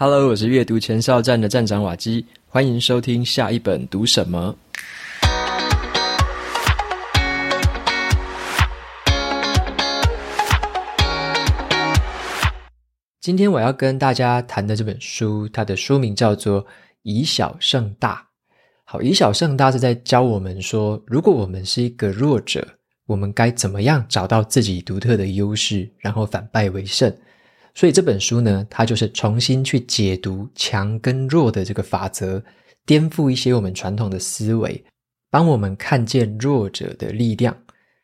Hello，我是阅读前哨站的站长瓦基，欢迎收听下一本读什么。今天我要跟大家谈的这本书，它的书名叫做《以小胜大》。好，以小胜大是在教我们说，如果我们是一个弱者，我们该怎么样找到自己独特的优势，然后反败为胜。所以这本书呢，它就是重新去解读强跟弱的这个法则，颠覆一些我们传统的思维，帮我们看见弱者的力量。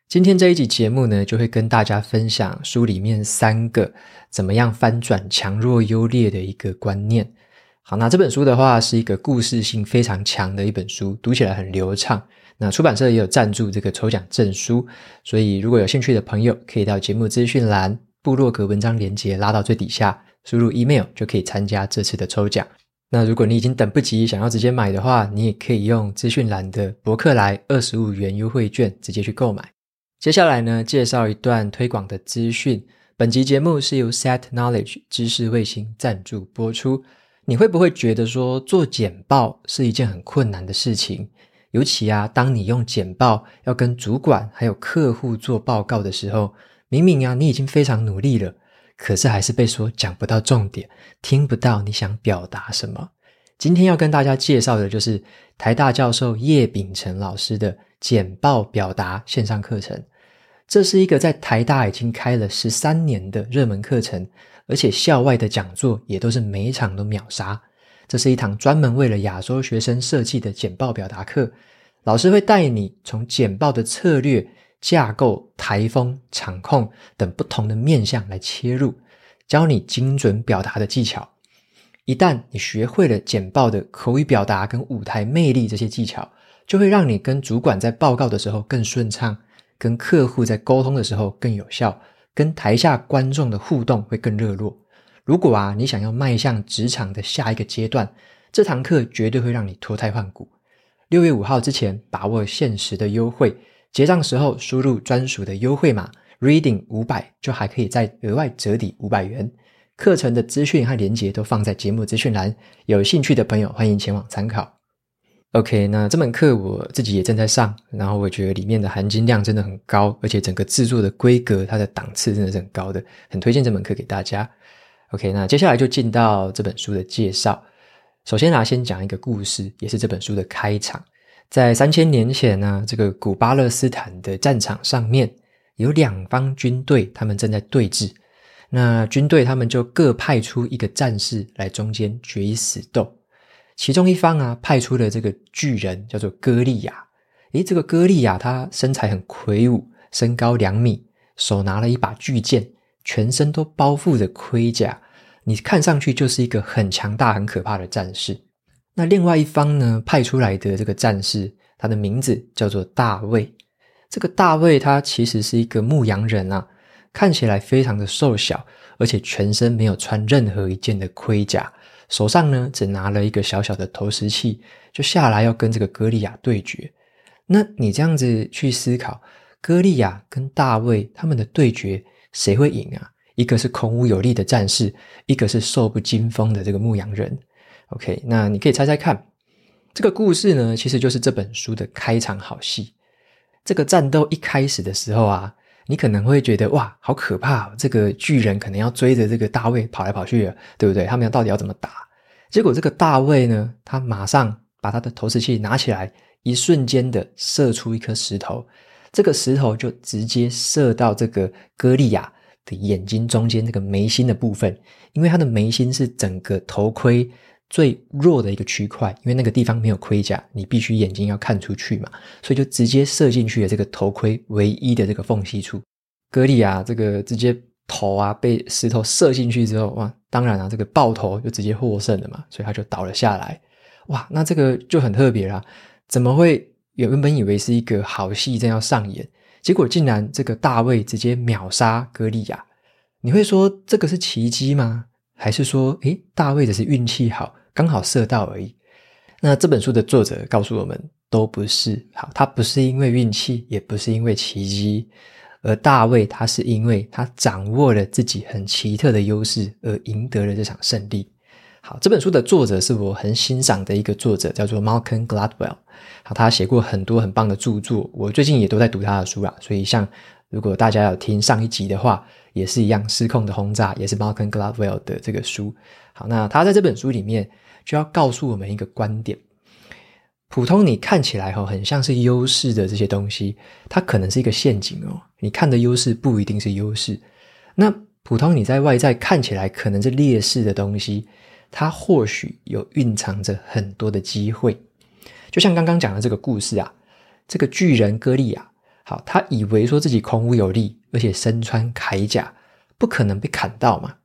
今天这一集节目呢，就会跟大家分享书里面三个怎么样翻转强弱优劣的一个观念。好，那这本书的话是一个故事性非常强的一本书，读起来很流畅。那出版社也有赞助这个抽奖证书，所以如果有兴趣的朋友，可以到节目资讯栏部落格文章连接拉到最底下，输入 email 就可以参加这次的抽奖。那如果你已经等不及想要直接买的话，你也可以用资讯栏的博客来二十五元优惠券直接去购买。接下来呢，介绍一段推广的资讯。本集节目是由 Set Knowledge 知识卫星赞助播出。你会不会觉得说做简报是一件很困难的事情？尤其啊，当你用简报要跟主管还有客户做报告的时候，明明啊你已经非常努力了，可是还是被说讲不到重点，听不到你想表达什么。今天要跟大家介绍的就是台大教授叶秉成老师的简报表达线上课程。这是一个在台大已经开了十三年的热门课程。而且校外的讲座也都是每一场都秒杀。这是一堂专门为了亚洲学生设计的简报表达课，老师会带你从简报的策略、架构、台风、场控等不同的面向来切入，教你精准表达的技巧。一旦你学会了简报的口语表达跟舞台魅力这些技巧，就会让你跟主管在报告的时候更顺畅，跟客户在沟通的时候更有效。跟台下观众的互动会更热络。如果啊，你想要迈向职场的下一个阶段，这堂课绝对会让你脱胎换骨。六月五号之前把握限时的优惠，结账时候输入专属的优惠码 “reading 五百”，就还可以再额外折抵五百元。课程的资讯和连接都放在节目资讯栏，有兴趣的朋友欢迎前往参考。OK，那这门课我自己也正在上，然后我觉得里面的含金量真的很高，而且整个制作的规格，它的档次真的是很高的，很推荐这门课给大家。OK，那接下来就进到这本书的介绍。首先呢，先讲一个故事，也是这本书的开场。在三千年前呢，这个古巴勒斯坦的战场上面有两方军队，他们正在对峙。那军队他们就各派出一个战士来中间决一死斗。其中一方啊，派出了这个巨人，叫做歌利亚。诶，这个歌利亚他身材很魁梧，身高两米，手拿了一把巨剑，全身都包覆着盔甲，你看上去就是一个很强大、很可怕的战士。那另外一方呢，派出来的这个战士，他的名字叫做大卫。这个大卫他其实是一个牧羊人啊，看起来非常的瘦小，而且全身没有穿任何一件的盔甲。手上呢，只拿了一个小小的投石器，就下来要跟这个歌利亚对决。那你这样子去思考，歌利亚跟大卫他们的对决，谁会赢啊？一个是孔武有力的战士，一个是瘦不禁风的这个牧羊人。OK，那你可以猜猜看，这个故事呢，其实就是这本书的开场好戏。这个战斗一开始的时候啊，你可能会觉得哇，好可怕！这个巨人可能要追着这个大卫跑来跑去，对不对？他们要到底要怎么打？结果这个大卫呢，他马上把他的投石器拿起来，一瞬间的射出一颗石头，这个石头就直接射到这个歌利亚的眼睛中间这个眉心的部分，因为他的眉心是整个头盔最弱的一个区块，因为那个地方没有盔甲，你必须眼睛要看出去嘛，所以就直接射进去了这个头盔唯一的这个缝隙处。歌利亚这个直接头啊被石头射进去之后，哇，当然啊，这个爆头就直接获胜了嘛，所以他就倒了下来。哇，那这个就很特别啦，怎么会原本以为是一个好戏正要上演，结果竟然这个大卫直接秒杀歌利亚？你会说这个是奇迹吗？还是说，诶，大卫只是运气好，刚好射到而已。那这本书的作者告诉我们，都不是。好，他不是因为运气，也不是因为奇迹，而大卫他是因为他掌握了自己很奇特的优势，而赢得了这场胜利。好，这本书的作者是我很欣赏的一个作者，叫做 Malcolm Gladwell。好，他写过很多很棒的著作，我最近也都在读他的书啦。所以，像如果大家有听上一集的话，也是一样，《失控的轰炸》也是 Malcolm Gladwell 的这个书。好，那他在这本书里面就要告诉我们一个观点：普通你看起来哈很像是优势的这些东西，它可能是一个陷阱哦。你看的优势不一定是优势。那普通你在外在看起来可能是劣势的东西，它或许有蕴藏着很多的机会。就像刚刚讲的这个故事啊，这个巨人歌利亚，好，他以为说自己孔武有力，而且身穿铠甲，不可能被砍到嘛。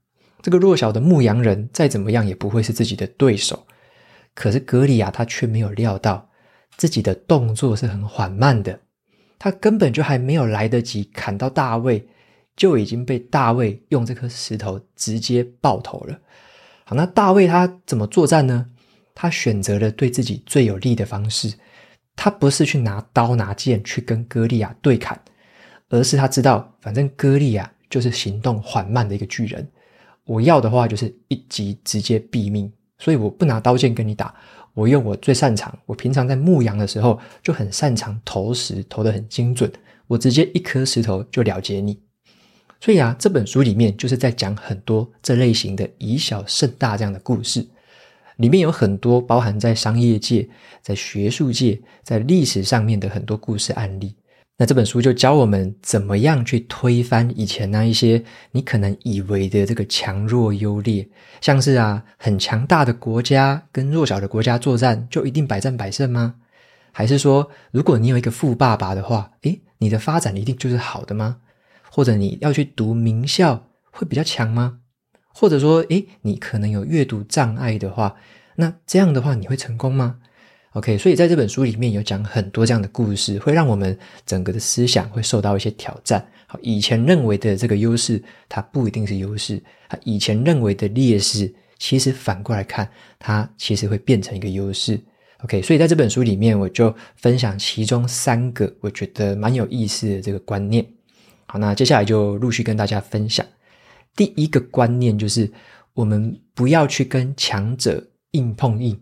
这个弱小的牧羊人再怎么样也不会是自己的对手。可是歌利亚他却没有料到，自己的动作是很缓慢的，他根本就还没有来得及砍到大卫，就已经被大卫用这颗石头直接爆头了。好，那大卫他怎么作战呢？他选择了对自己最有利的方式，他不是去拿刀拿剑去跟歌利亚对砍，而是他知道，反正歌利亚就是行动缓慢的一个巨人。我要的话就是一击直接毙命，所以我不拿刀剑跟你打，我用我最擅长，我平常在牧羊的时候就很擅长投石，投得很精准，我直接一颗石头就了结你。所以啊，这本书里面就是在讲很多这类型的以小胜大这样的故事，里面有很多包含在商业界、在学术界、在历史上面的很多故事案例。那这本书就教我们怎么样去推翻以前那一些你可能以为的这个强弱优劣，像是啊很强大的国家跟弱小的国家作战就一定百战百胜吗？还是说如果你有一个富爸爸的话，诶，你的发展一定就是好的吗？或者你要去读名校会比较强吗？或者说，诶，你可能有阅读障碍的话，那这样的话你会成功吗？OK，所以在这本书里面有讲很多这样的故事，会让我们整个的思想会受到一些挑战。好，以前认为的这个优势，它不一定是优势；它以前认为的劣势，其实反过来看，它其实会变成一个优势。OK，所以在这本书里面，我就分享其中三个我觉得蛮有意思的这个观念。好，那接下来就陆续跟大家分享。第一个观念就是，我们不要去跟强者硬碰硬。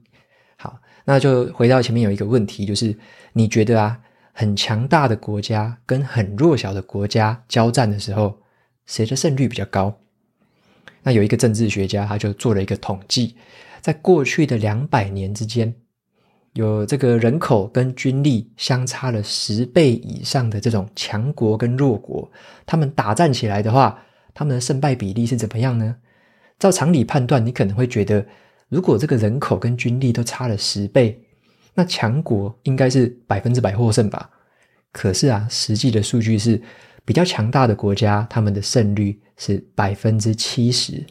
好那就回到前面有一个问题，就是你觉得啊，很强大的国家跟很弱小的国家交战的时候，谁的胜率比较高？那有一个政治学家，他就做了一个统计，在过去的两百年之间，有这个人口跟军力相差了十倍以上的这种强国跟弱国，他们打战起来的话，他们的胜败比例是怎么样呢？照常理判断，你可能会觉得。如果这个人口跟军力都差了十倍，那强国应该是百分之百获胜吧？可是啊，实际的数据是比较强大的国家，他们的胜率是百分之七十；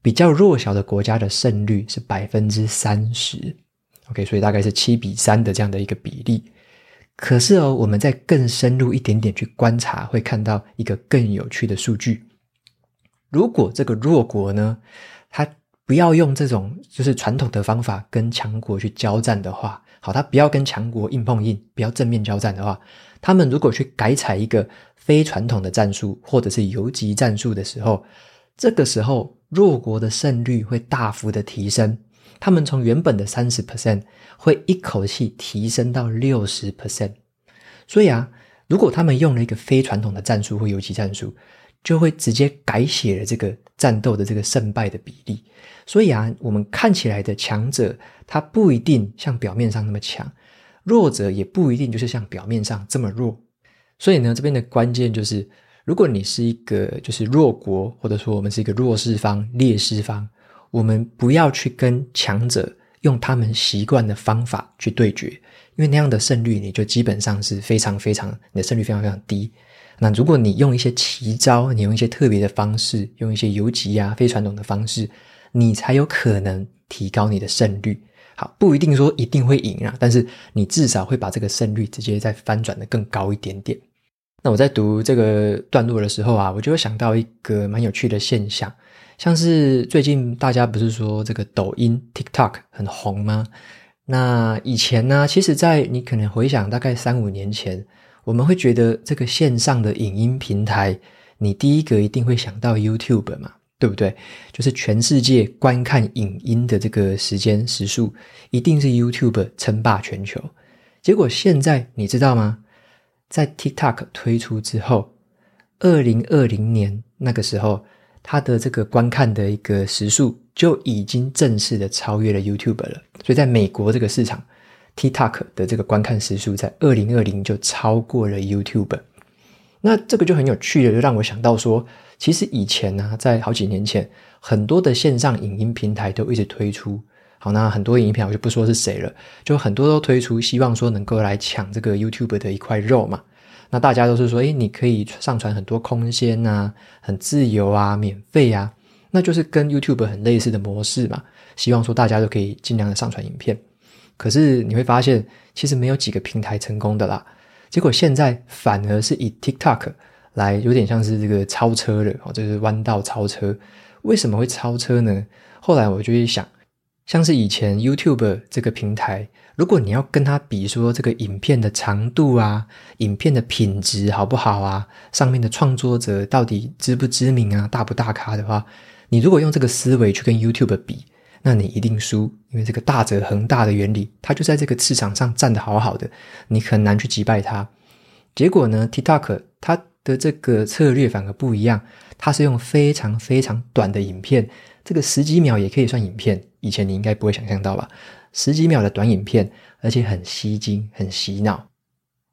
比较弱小的国家的胜率是百分之三十。OK，所以大概是七比三的这样的一个比例。可是哦，我们再更深入一点点去观察，会看到一个更有趣的数据：如果这个弱国呢，他不要用这种就是传统的方法跟强国去交战的话，好，他不要跟强国硬碰硬，不要正面交战的话，他们如果去改采一个非传统的战术或者是游击战术的时候，这个时候弱国的胜率会大幅的提升，他们从原本的三十 percent 会一口气提升到六十 percent。所以啊，如果他们用了一个非传统的战术或游击战术，就会直接改写了这个战斗的这个胜败的比例。所以啊，我们看起来的强者，他不一定像表面上那么强；弱者也不一定就是像表面上这么弱。所以呢，这边的关键就是，如果你是一个就是弱国，或者说我们是一个弱势方、劣势方，我们不要去跟强者用他们习惯的方法去对决，因为那样的胜率你就基本上是非常非常，你的胜率非常非常低。那如果你用一些奇招，你用一些特别的方式，用一些游击啊、非传统的方式。你才有可能提高你的胜率。好，不一定说一定会赢啊，但是你至少会把这个胜率直接再翻转得更高一点点。那我在读这个段落的时候啊，我就想到一个蛮有趣的现象，像是最近大家不是说这个抖音 TikTok 很红吗？那以前呢，其实在你可能回想大概三五年前，我们会觉得这个线上的影音平台，你第一个一定会想到 YouTube 嘛。对不对？就是全世界观看影音的这个时间时数，一定是 YouTube 称霸全球。结果现在你知道吗？在 TikTok 推出之后，二零二零年那个时候，它的这个观看的一个时数就已经正式的超越了 YouTube 了。所以在美国这个市场，TikTok 的这个观看时数在二零二零就超过了 YouTube。那这个就很有趣的，就让我想到说，其实以前呢、啊，在好几年前，很多的线上影音平台都一直推出。好，那很多影音平台我就不说是谁了，就很多都推出，希望说能够来抢这个 YouTube 的一块肉嘛。那大家都是说，诶，你可以上传很多空间啊，很自由啊，免费啊，那就是跟 YouTube 很类似的模式嘛。希望说大家都可以尽量的上传影片。可是你会发现，其实没有几个平台成功的啦。结果现在反而是以 TikTok 来，有点像是这个超车了哦，就是弯道超车。为什么会超车呢？后来我就会想。像是以前 YouTube 这个平台，如果你要跟它比说这个影片的长度啊，影片的品质好不好啊，上面的创作者到底知不知名啊，大不大咖的话，你如果用这个思维去跟 YouTube 比，那你一定输，因为这个大者恒大的原理，它就在这个市场上站得好好的，你很难去击败它。结果呢，TikTok 它的这个策略反而不一样，它是用非常非常短的影片。这个十几秒也可以算影片，以前你应该不会想象到吧？十几秒的短影片，而且很吸睛、很洗脑。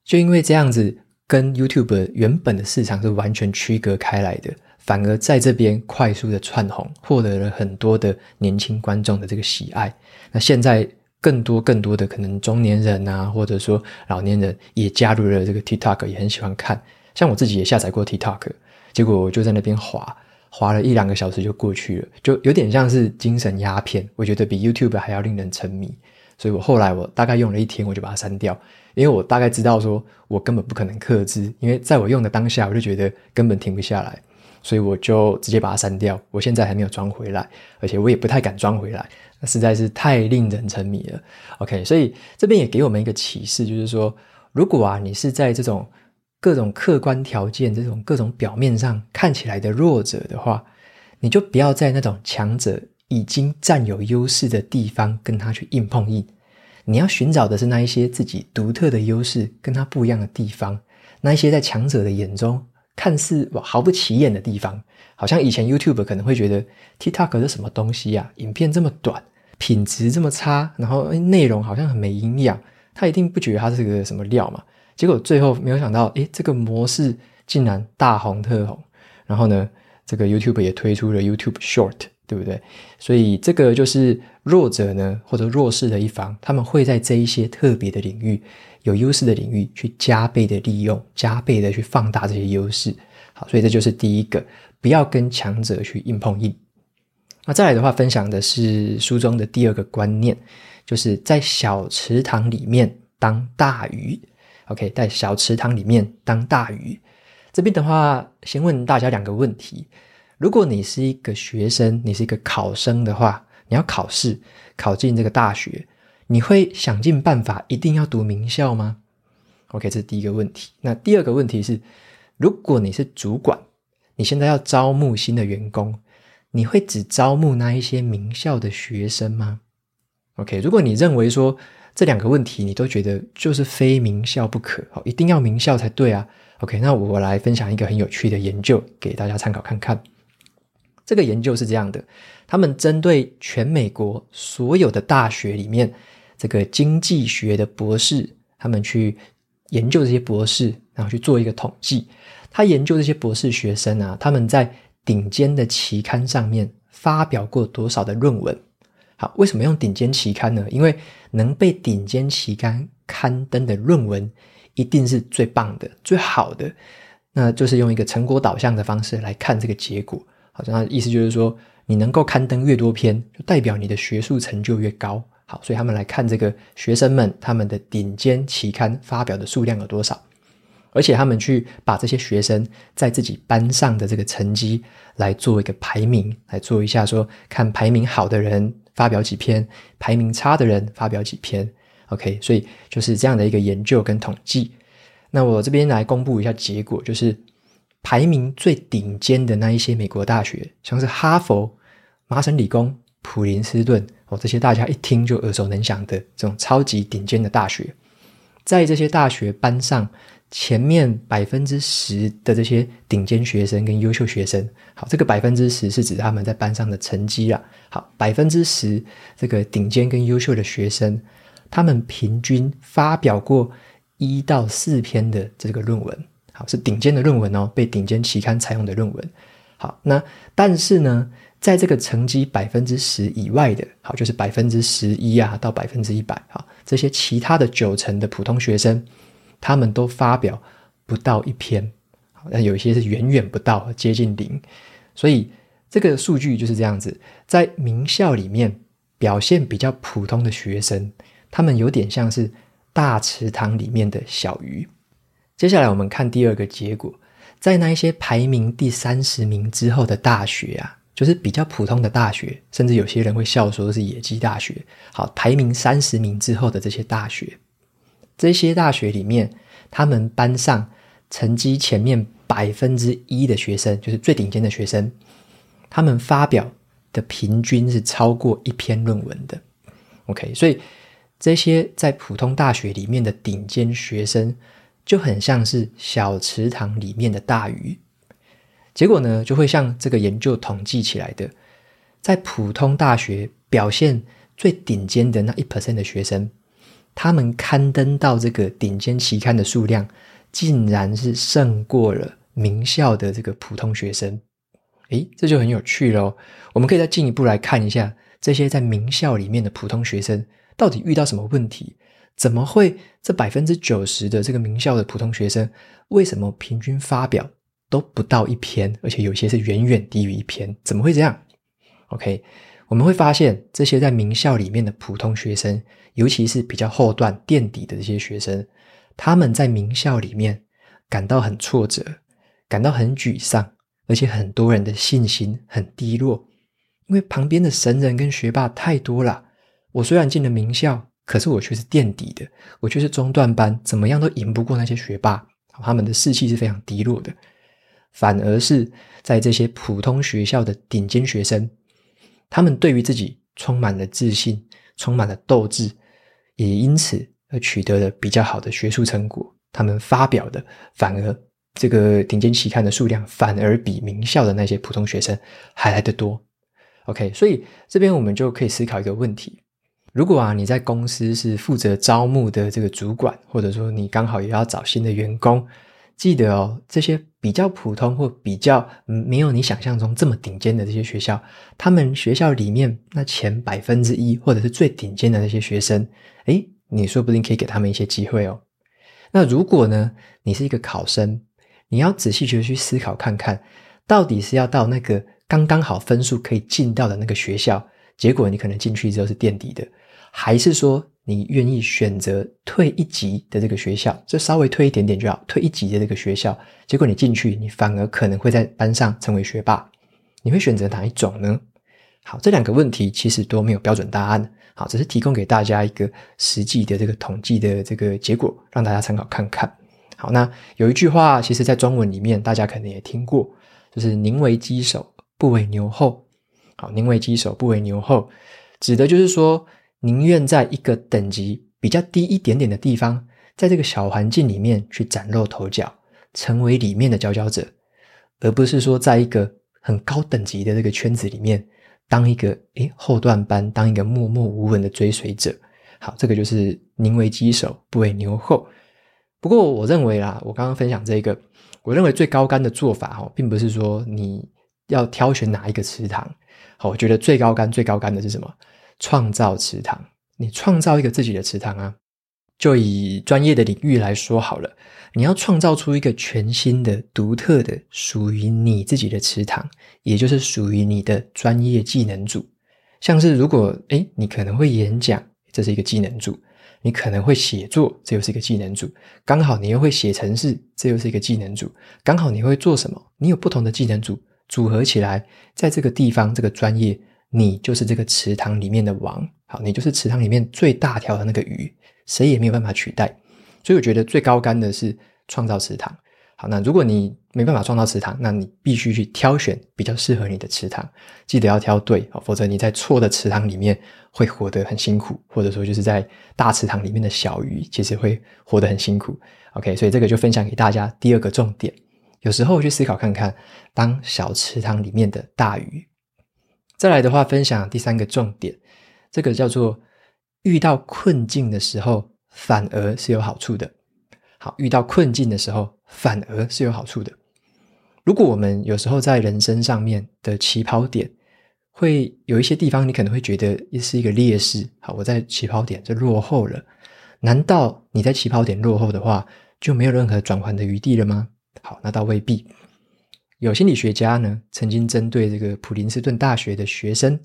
就因为这样子，跟 YouTube 原本的市场是完全区隔开来的，反而在这边快速的窜红，获得了很多的年轻观众的这个喜爱。那现在更多更多的可能中年人啊，或者说老年人也加入了这个 TikTok，也很喜欢看。像我自己也下载过 TikTok，结果我就在那边滑。滑了一两个小时就过去了，就有点像是精神鸦片，我觉得比 YouTube 还要令人沉迷。所以我后来我大概用了一天，我就把它删掉，因为我大概知道说我根本不可能克制，因为在我用的当下，我就觉得根本停不下来，所以我就直接把它删掉。我现在还没有装回来，而且我也不太敢装回来，那实在是太令人沉迷了。OK，所以这边也给我们一个启示，就是说，如果啊你是在这种。各种客观条件，这种各种表面上看起来的弱者的话，你就不要在那种强者已经占有优势的地方跟他去硬碰硬。你要寻找的是那一些自己独特的优势，跟他不一样的地方，那一些在强者的眼中看似毫不起眼的地方。好像以前 YouTube 可能会觉得 TikTok 是什么东西呀？影片这么短，品质这么差，然后内容好像很没营养，他一定不觉得它是个什么料嘛。结果最后没有想到，诶，这个模式竟然大红特红。然后呢，这个 YouTube 也推出了 YouTube Short，对不对？所以这个就是弱者呢，或者弱势的一方，他们会在这一些特别的领域、有优势的领域去加倍的利用、加倍的去放大这些优势。好，所以这就是第一个，不要跟强者去硬碰硬。那再来的话，分享的是书中的第二个观念，就是在小池塘里面当大鱼。OK，在小池塘里面当大鱼。这边的话，先问大家两个问题：如果你是一个学生，你是一个考生的话，你要考试考进这个大学，你会想尽办法一定要读名校吗？OK，这是第一个问题。那第二个问题是，如果你是主管，你现在要招募新的员工，你会只招募那一些名校的学生吗？OK，如果你认为说，这两个问题你都觉得就是非名校不可，好，一定要名校才对啊。OK，那我来分享一个很有趣的研究给大家参考看看。这个研究是这样的，他们针对全美国所有的大学里面这个经济学的博士，他们去研究这些博士，然后去做一个统计。他研究这些博士学生啊，他们在顶尖的期刊上面发表过多少的论文。好，为什么用顶尖期刊呢？因为能被顶尖期刊刊登的论文，一定是最棒的、最好的。那就是用一个成果导向的方式来看这个结果。好，那意思就是说，你能够刊登越多篇，就代表你的学术成就越高。好，所以他们来看这个学生们他们的顶尖期刊发表的数量有多少，而且他们去把这些学生在自己班上的这个成绩来做一个排名，来做一下说，看排名好的人。发表几篇，排名差的人发表几篇，OK，所以就是这样的一个研究跟统计。那我这边来公布一下结果，就是排名最顶尖的那一些美国大学，像是哈佛、麻省理工、普林斯顿哦，这些大家一听就耳熟能详的这种超级顶尖的大学，在这些大学班上前面百分之十的这些顶尖学生跟优秀学生，好，这个百分之十是指他们在班上的成绩啦。好，百分之十这个顶尖跟优秀的学生，他们平均发表过一到四篇的这个论文，好，是顶尖的论文哦，被顶尖期刊采用的论文。好，那但是呢，在这个成绩百分之十以外的，好，就是百分之十一啊到百分之一百，好，这些其他的九成的普通学生，他们都发表不到一篇，好，那有一些是远远不到，接近零，所以这个数据就是这样子，在名校里面表现比较普通的学生，他们有点像是大池塘里面的小鱼。接下来我们看第二个结果，在那一些排名第三十名之后的大学啊。就是比较普通的大学，甚至有些人会笑说是野鸡大学。好，排名三十名之后的这些大学，这些大学里面，他们班上成绩前面百分之一的学生，就是最顶尖的学生，他们发表的平均是超过一篇论文的。OK，所以这些在普通大学里面的顶尖学生，就很像是小池塘里面的大鱼。结果呢，就会像这个研究统计起来的，在普通大学表现最顶尖的那一 percent 的学生，他们刊登到这个顶尖期刊的数量，竟然是胜过了名校的这个普通学生。诶，这就很有趣喽。我们可以再进一步来看一下，这些在名校里面的普通学生到底遇到什么问题？怎么会这百分之九十的这个名校的普通学生，为什么平均发表都不到一篇，而且有些是远远低于一篇，怎么会这样？OK，我们会发现这些在名校里面的普通学生，尤其是比较后段垫底的这些学生，他们在名校里面感到很挫折，感到很沮丧，而且很多人的信心很低落，因为旁边的神人跟学霸太多了。我虽然进了名校，可是我却是垫底的，我却是中段班，怎么样都赢不过那些学霸，他们的士气是非常低落的。反而是在这些普通学校的顶尖学生，他们对于自己充满了自信，充满了斗志，也因此而取得了比较好的学术成果。他们发表的反而这个顶尖期刊的数量，反而比名校的那些普通学生还来得多。OK，所以这边我们就可以思考一个问题：如果啊你在公司是负责招募的这个主管，或者说你刚好也要找新的员工。记得哦，这些比较普通或比较没有你想象中这么顶尖的这些学校，他们学校里面那前百分之一或者是最顶尖的那些学生，诶，你说不定可以给他们一些机会哦。那如果呢，你是一个考生，你要仔细的去思考看看，到底是要到那个刚刚好分数可以进到的那个学校，结果你可能进去之后是垫底的，还是说，你愿意选择退一级的这个学校，就稍微退一点点就好。退一级的这个学校，结果你进去，你反而可能会在班上成为学霸。你会选择哪一种呢？好，这两个问题其实都没有标准答案。好，只是提供给大家一个实际的这个统计的这个结果，让大家参考看看。好，那有一句话，其实在中文里面大家可能也听过，就是“宁为鸡首，不为牛后”。好，“宁为鸡首，不为牛后”，指的就是说。宁愿在一个等级比较低一点点的地方，在这个小环境里面去崭露头角，成为里面的佼佼者，而不是说在一个很高等级的这个圈子里面当一个诶后段班，当一个默默无闻的追随者。好，这个就是宁为鸡首，不为牛后。不过我认为啦，我刚刚分享这个，我认为最高干的做法哈，并不是说你要挑选哪一个池塘。好，我觉得最高干、最高干的是什么？创造池塘，你创造一个自己的池塘啊！就以专业的领域来说好了，你要创造出一个全新的、独特的、属于你自己的池塘，也就是属于你的专业技能组。像是如果诶，你可能会演讲，这是一个技能组；你可能会写作，这又是一个技能组。刚好你又会写程式，这又是一个技能组。刚好你会做什么？你有不同的技能组组合起来，在这个地方这个专业。你就是这个池塘里面的王，好，你就是池塘里面最大条的那个鱼，谁也没有办法取代。所以我觉得最高竿的是创造池塘。好，那如果你没办法创造池塘，那你必须去挑选比较适合你的池塘，记得要挑对，否则你在错的池塘里面会活得很辛苦，或者说就是在大池塘里面的小鱼其实会活得很辛苦。OK，所以这个就分享给大家第二个重点，有时候去思考看看，当小池塘里面的大鱼。再来的话，分享第三个重点，这个叫做遇到困境的时候，反而是有好处的。好，遇到困境的时候，反而是有好处的。如果我们有时候在人生上面的起跑点，会有一些地方，你可能会觉得也是一个劣势。好，我在起跑点就落后了。难道你在起跑点落后的话，就没有任何转圜的余地了吗？好，那倒未必。有心理学家呢，曾经针对这个普林斯顿大学的学生，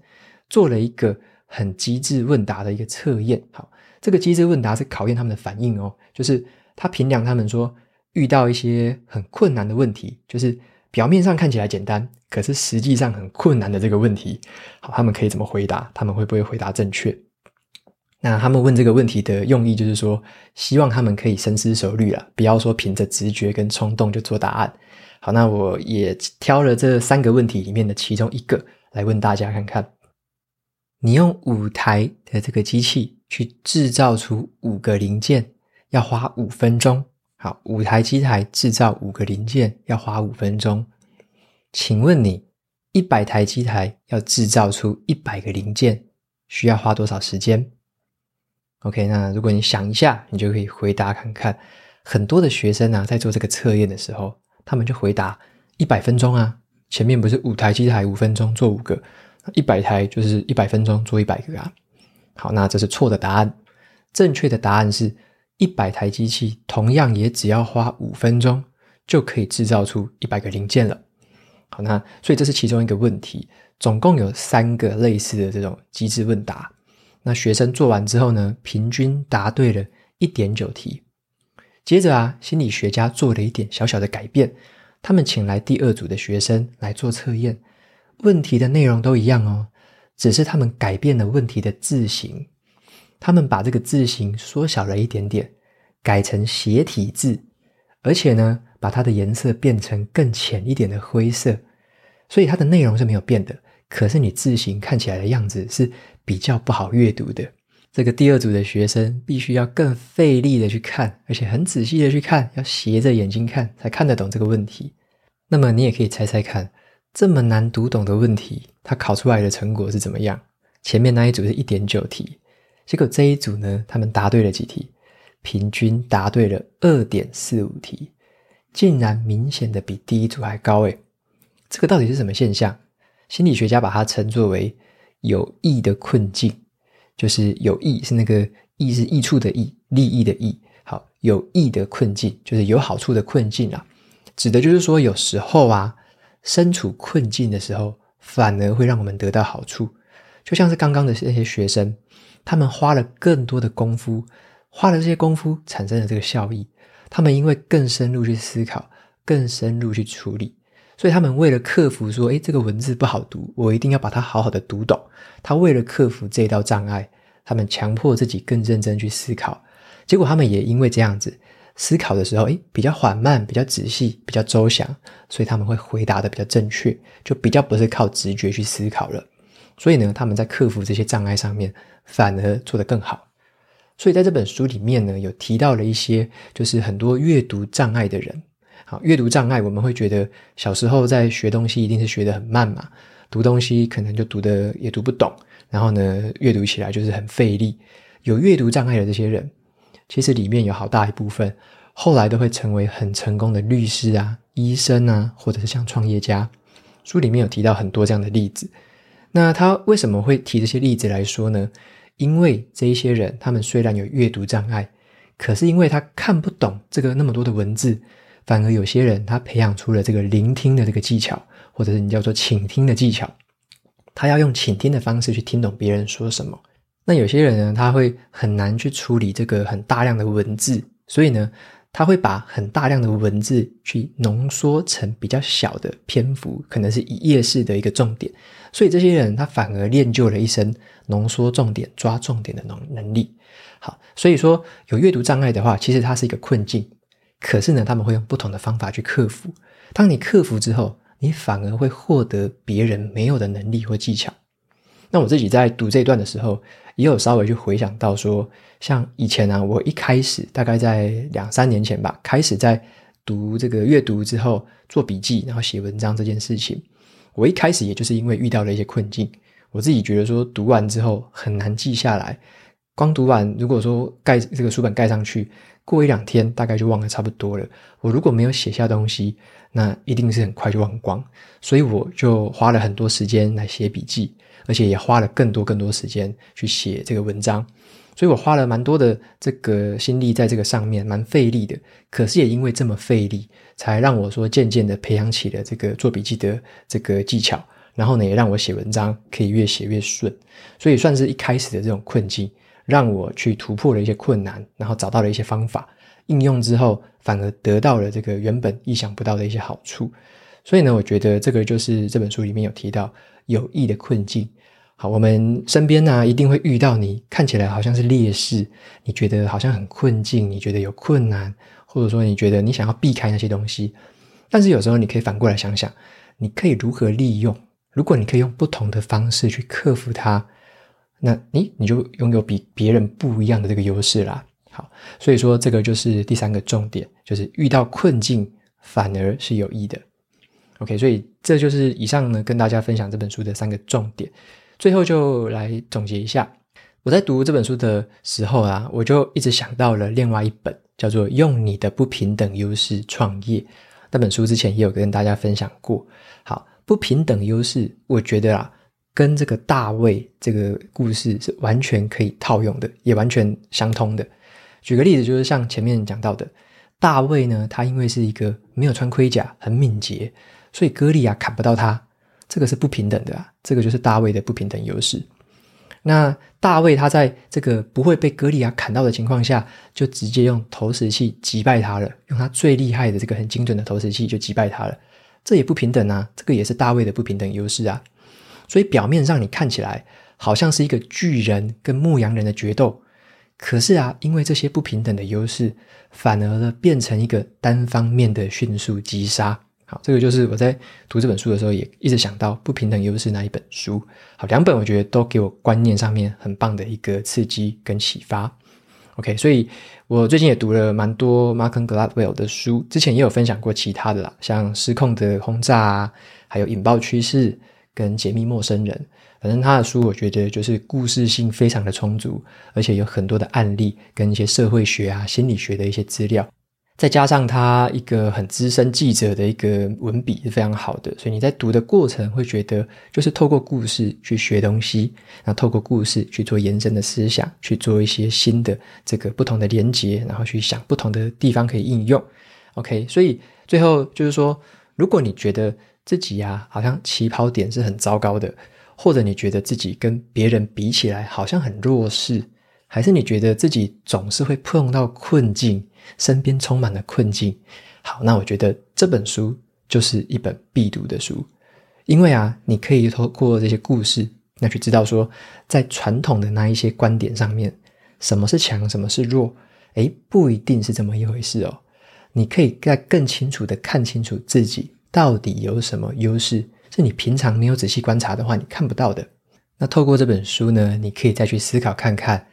做了一个很机智问答的一个测验。好，这个机智问答是考验他们的反应哦，就是。他评量他们说，遇到一些很困难的问题，就是表面上看起来简单，可是实际上很困难的这个问题，好，他们可以怎么回答？他们会不会回答正确？那他们问这个问题的用意就是说，希望他们可以深思熟虑了，不要说凭着直觉跟冲动就做答案。好，那我也挑了这三个问题里面的其中一个来问大家看看：你用五台的这个机器去制造出五个零件。要花五分钟，好，五台机台制造五个零件要花五分钟。请问你一百台机台要制造出一百个零件，需要花多少时间？OK，那如果你想一下，你就可以回答看看。很多的学生啊，在做这个测验的时候，他们就回答一百分钟啊。前面不是五台机台五分钟做五个，一百台就是一百分钟做一百个啊。好，那这是错的答案。正确的答案是。一百台机器同样也只要花五分钟就可以制造出一百个零件了。好，那所以这是其中一个问题。总共有三个类似的这种机制问答。那学生做完之后呢，平均答对了一点九题。接着啊，心理学家做了一点小小的改变，他们请来第二组的学生来做测验，问题的内容都一样哦，只是他们改变了问题的字形。他们把这个字形缩小了一点点，改成斜体字，而且呢，把它的颜色变成更浅一点的灰色，所以它的内容是没有变的。可是你字形看起来的样子是比较不好阅读的。这个第二组的学生必须要更费力的去看，而且很仔细的去看，要斜着眼睛看才看得懂这个问题。那么你也可以猜猜看，这么难读懂的问题，他考出来的成果是怎么样？前面那一组是一点九题。结果这一组呢，他们答对了几题？平均答对了二点四五题，竟然明显的比第一组还高诶！这个到底是什么现象？心理学家把它称作为有益的困境，就是有益是那个益是益处的益，利益的益。好，有益的困境就是有好处的困境啊，指的就是说有时候啊，身处困境的时候，反而会让我们得到好处，就像是刚刚的那些学生。他们花了更多的功夫，花了这些功夫产生了这个效益。他们因为更深入去思考，更深入去处理，所以他们为了克服说，诶，这个文字不好读，我一定要把它好好的读懂。他为了克服这道障碍，他们强迫自己更认真去思考。结果他们也因为这样子思考的时候，诶，比较缓慢，比较仔细，比较周详，所以他们会回答的比较正确，就比较不是靠直觉去思考了。所以呢，他们在克服这些障碍上面反而做得更好。所以在这本书里面呢，有提到了一些，就是很多阅读障碍的人。阅读障碍，我们会觉得小时候在学东西一定是学得很慢嘛，读东西可能就读得也读不懂，然后呢，阅读起来就是很费力。有阅读障碍的这些人，其实里面有好大一部分，后来都会成为很成功的律师啊、医生啊，或者是像创业家。书里面有提到很多这样的例子。那他为什么会提这些例子来说呢？因为这一些人，他们虽然有阅读障碍，可是因为他看不懂这个那么多的文字，反而有些人他培养出了这个聆听的这个技巧，或者是你叫做倾听的技巧。他要用倾听的方式去听懂别人说什么。那有些人呢，他会很难去处理这个很大量的文字，所以呢，他会把很大量的文字去浓缩成比较小的篇幅，可能是一页式的一个重点。所以这些人他反而练就了一身浓缩重点、抓重点的能能力。好，所以说有阅读障碍的话，其实它是一个困境。可是呢，他们会用不同的方法去克服。当你克服之后，你反而会获得别人没有的能力或技巧。那我自己在读这段的时候，也有稍微去回想到说，像以前啊，我一开始大概在两三年前吧，开始在读这个阅读之后做笔记，然后写文章这件事情，我一开始也就是因为遇到了一些困境，我自己觉得说读完之后很难记下来，光读完如果说盖这个书本盖上去，过一两天大概就忘得差不多了。我如果没有写下东西，那一定是很快就忘光，所以我就花了很多时间来写笔记。而且也花了更多更多时间去写这个文章，所以我花了蛮多的这个心力在这个上面，蛮费力的。可是也因为这么费力，才让我说渐渐的培养起了这个做笔记的这个技巧。然后呢，也让我写文章可以越写越顺。所以算是一开始的这种困境，让我去突破了一些困难，然后找到了一些方法，应用之后反而得到了这个原本意想不到的一些好处。所以呢，我觉得这个就是这本书里面有提到。有益的困境，好，我们身边呢、一定会遇到你看起来好像是劣势，你觉得好像很困境，你觉得有困难，或者说你觉得你想要避开那些东西，但是有时候你可以反过来想想，你可以如何利用？如果你可以用不同的方式去克服它，那你你就拥有比别人不一样的这个优势啦。好，所以说这个就是第三个重点，就是遇到困境反而是有益的。OK，所以这就是以上呢，跟大家分享这本书的三个重点。最后就来总结一下，我在读这本书的时候啊，我就一直想到了另外一本叫做《用你的不平等优势创业》那本书，之前也有跟大家分享过。好，不平等优势，我觉得啊，跟这个大卫这个故事是完全可以套用的，也完全相通的。举个例子，就是像前面讲到的，大卫呢，他因为是一个没有穿盔甲，很敏捷。所以歌利亚砍不到他，这个是不平等的啊！这个就是大卫的不平等优势。那大卫他在这个不会被歌利亚砍到的情况下，就直接用投石器击败他了，用他最厉害的这个很精准的投石器就击败他了。这也不平等啊！这个也是大卫的不平等优势啊！所以表面上你看起来好像是一个巨人跟牧羊人的决斗，可是啊，因为这些不平等的优势，反而呢变成一个单方面的迅速击杀。好，这个就是我在读这本书的时候也一直想到不平等优势那一本书。好，两本我觉得都给我观念上面很棒的一个刺激跟启发。OK，所以我最近也读了蛮多 Malcolm Gladwell 的书，之前也有分享过其他的啦，像失控的轰炸啊，还有引爆趋势跟解密陌生人。反正他的书我觉得就是故事性非常的充足，而且有很多的案例跟一些社会学啊、心理学的一些资料。再加上他一个很资深记者的一个文笔是非常好的，所以你在读的过程会觉得就是透过故事去学东西，那透过故事去做延伸的思想，去做一些新的这个不同的连接，然后去想不同的地方可以应用。OK，所以最后就是说，如果你觉得自己呀好像起跑点是很糟糕的，或者你觉得自己跟别人比起来好像很弱势，还是你觉得自己总是会碰到困境，身边充满了困境，好，那我觉得这本书就是一本必读的书，因为啊，你可以透过这些故事，那去知道说，在传统的那一些观点上面，什么是强，什么是弱，诶，不一定是这么一回事哦。你可以再更清楚的看清楚自己到底有什么优势，是你平常没有仔细观察的话，你看不到的。那透过这本书呢，你可以再去思考看看。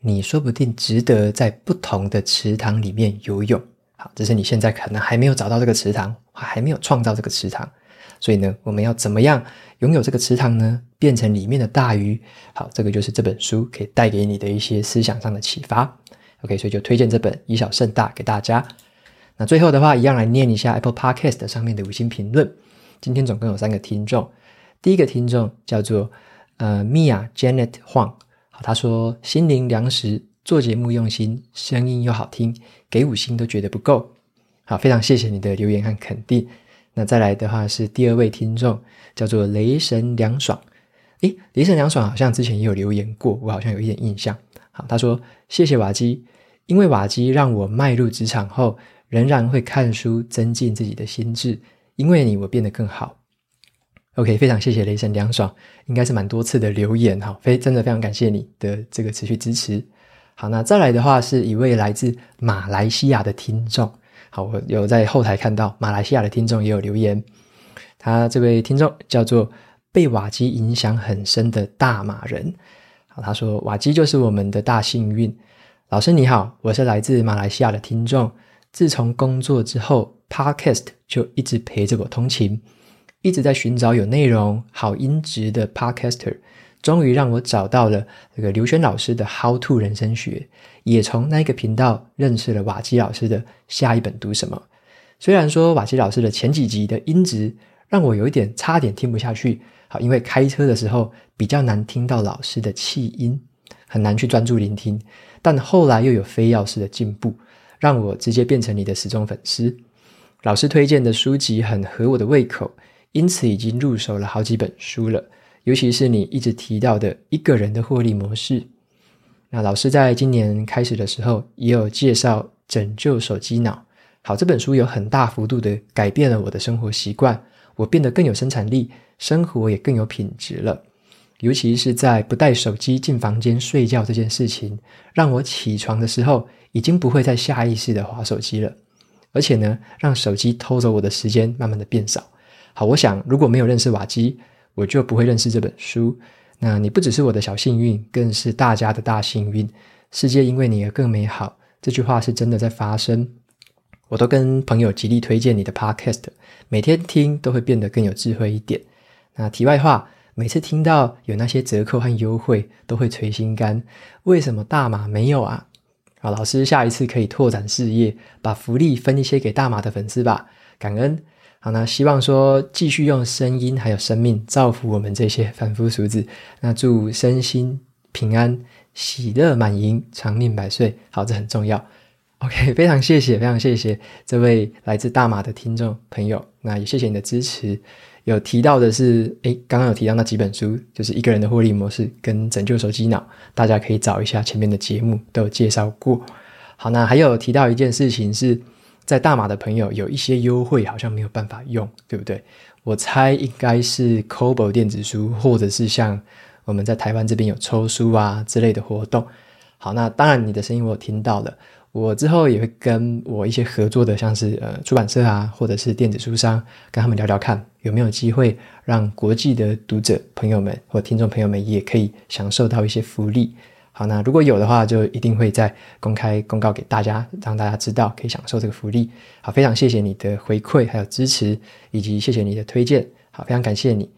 你说不定值得在不同的池塘里面游泳，好，只是你现在可能还没有找到这个池塘，还没有创造这个池塘，所以呢，我们要怎么样拥有这个池塘呢？变成里面的大鱼，好，这个就是这本书可以带给你的一些思想上的启发。OK，所以就推荐这本《以小胜大》给大家。那最后的话，一样来念一下 Apple Podcast 上面的五星评论。今天总共有三个听众，第一个听众叫做呃 Mia Janet Huang。他说：“心灵粮食，做节目用心，声音又好听，给五星都觉得不够。”好，非常谢谢你的留言和肯定。那再来的话是第二位听众，叫做雷神凉爽。诶，雷神凉爽好像之前也有留言过，我好像有一点印象。好，他说：“谢谢瓦基，因为瓦基让我迈入职场后，仍然会看书，增进自己的心智。因为你，我变得更好。” OK，非常谢谢雷神凉爽，应该是蛮多次的留言哈，非真的非常感谢你的这个持续支持。好，那再来的话是一位来自马来西亚的听众，好，我有在后台看到马来西亚的听众也有留言，他这位听众叫做被瓦基影响很深的大马人。好，他说瓦基就是我们的大幸运。老师你好，我是来自马来西亚的听众。自从工作之后，Podcast 就一直陪着我通勤，一直在寻找有内容、好音质的 Podcaster。终于让我找到了这个刘轩老师的 How to 人生学，也从那个频道认识了瓦基老师的下一本读什么。虽然说瓦基老师的前几集的音质让我有一点差点听不下去，好，因为开车的时候比较难听到老师的气音，很难去专注聆听。但后来又有非要式的进步，让我直接变成你的死忠粉丝。老师推荐的书籍很合我的胃口，因此已经入手了好几本书了。尤其是你一直提到的一个人的获利模式，那老师在今年开始的时候也有介绍《拯救手机脑》。好，这本书有很大幅度的改变了我的生活习惯，我变得更有生产力，生活也更有品质了。尤其是在不带手机进房间睡觉这件事情，让我起床的时候已经不会再下意识的滑手机了，而且呢，让手机偷走我的时间慢慢的变少。好，我想如果没有认识瓦基，我就不会认识这本书。那你不只是我的小幸运，更是大家的大幸运。世界因为你而更美好，这句话是真的在发生。我都跟朋友极力推荐你的 Podcast，每天听都会变得更有智慧一点。那题外话，每次听到有那些折扣和优惠，都会垂心肝。为什么大马没有啊？好，老师下一次可以拓展事业，把福利分一些给大马的粉丝吧，感恩。好，那希望说继续用声音还有生命造福我们这些凡夫俗子。那祝身心平安、喜乐满盈、长命百岁。好，这很重要。OK，非常谢谢，非常谢谢这位来自大马的听众朋友。那也谢谢你的支持。有提到的是，诶，刚刚有提到那几本书，就是一个人的获利模式跟拯救手机脑，大家可以找一下前面的节目都有介绍过。好，那还有提到一件事情是。在大马的朋友有一些优惠，好像没有办法用，对不对？我猜应该是 Kobo 电子书，或者是像我们在台湾这边有抽书啊之类的活动。好，那当然你的声音我有听到了，我之后也会跟我一些合作的，像是呃出版社啊，或者是电子书商，跟他们聊聊看有没有机会让国际的读者朋友们或听众朋友们也可以享受到一些福利。好，那如果有的话，就一定会再公开公告给大家，让大家知道可以享受这个福利。好，非常谢谢你的回馈，还有支持，以及谢谢你的推荐。好，非常感谢你。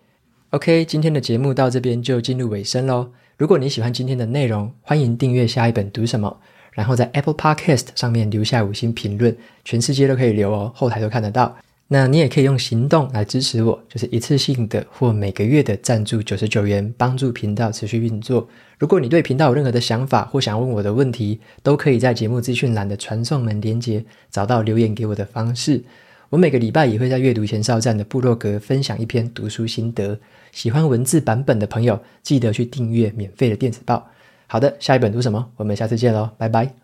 OK，今天的节目到这边就进入尾声喽。如果你喜欢今天的内容，欢迎订阅下一本读什么，然后在 Apple Podcast 上面留下五星评论，全世界都可以留哦，后台都看得到。那你也可以用行动来支持我，就是一次性的或每个月的赞助九十九元，帮助频道持续运作。如果你对频道有任何的想法或想问我的问题，都可以在节目资讯栏的传送门连接找到留言给我的方式。我每个礼拜也会在阅读前哨站的部落格分享一篇读书心得，喜欢文字版本的朋友记得去订阅免费的电子报。好的，下一本读什么？我们下次见喽，拜拜。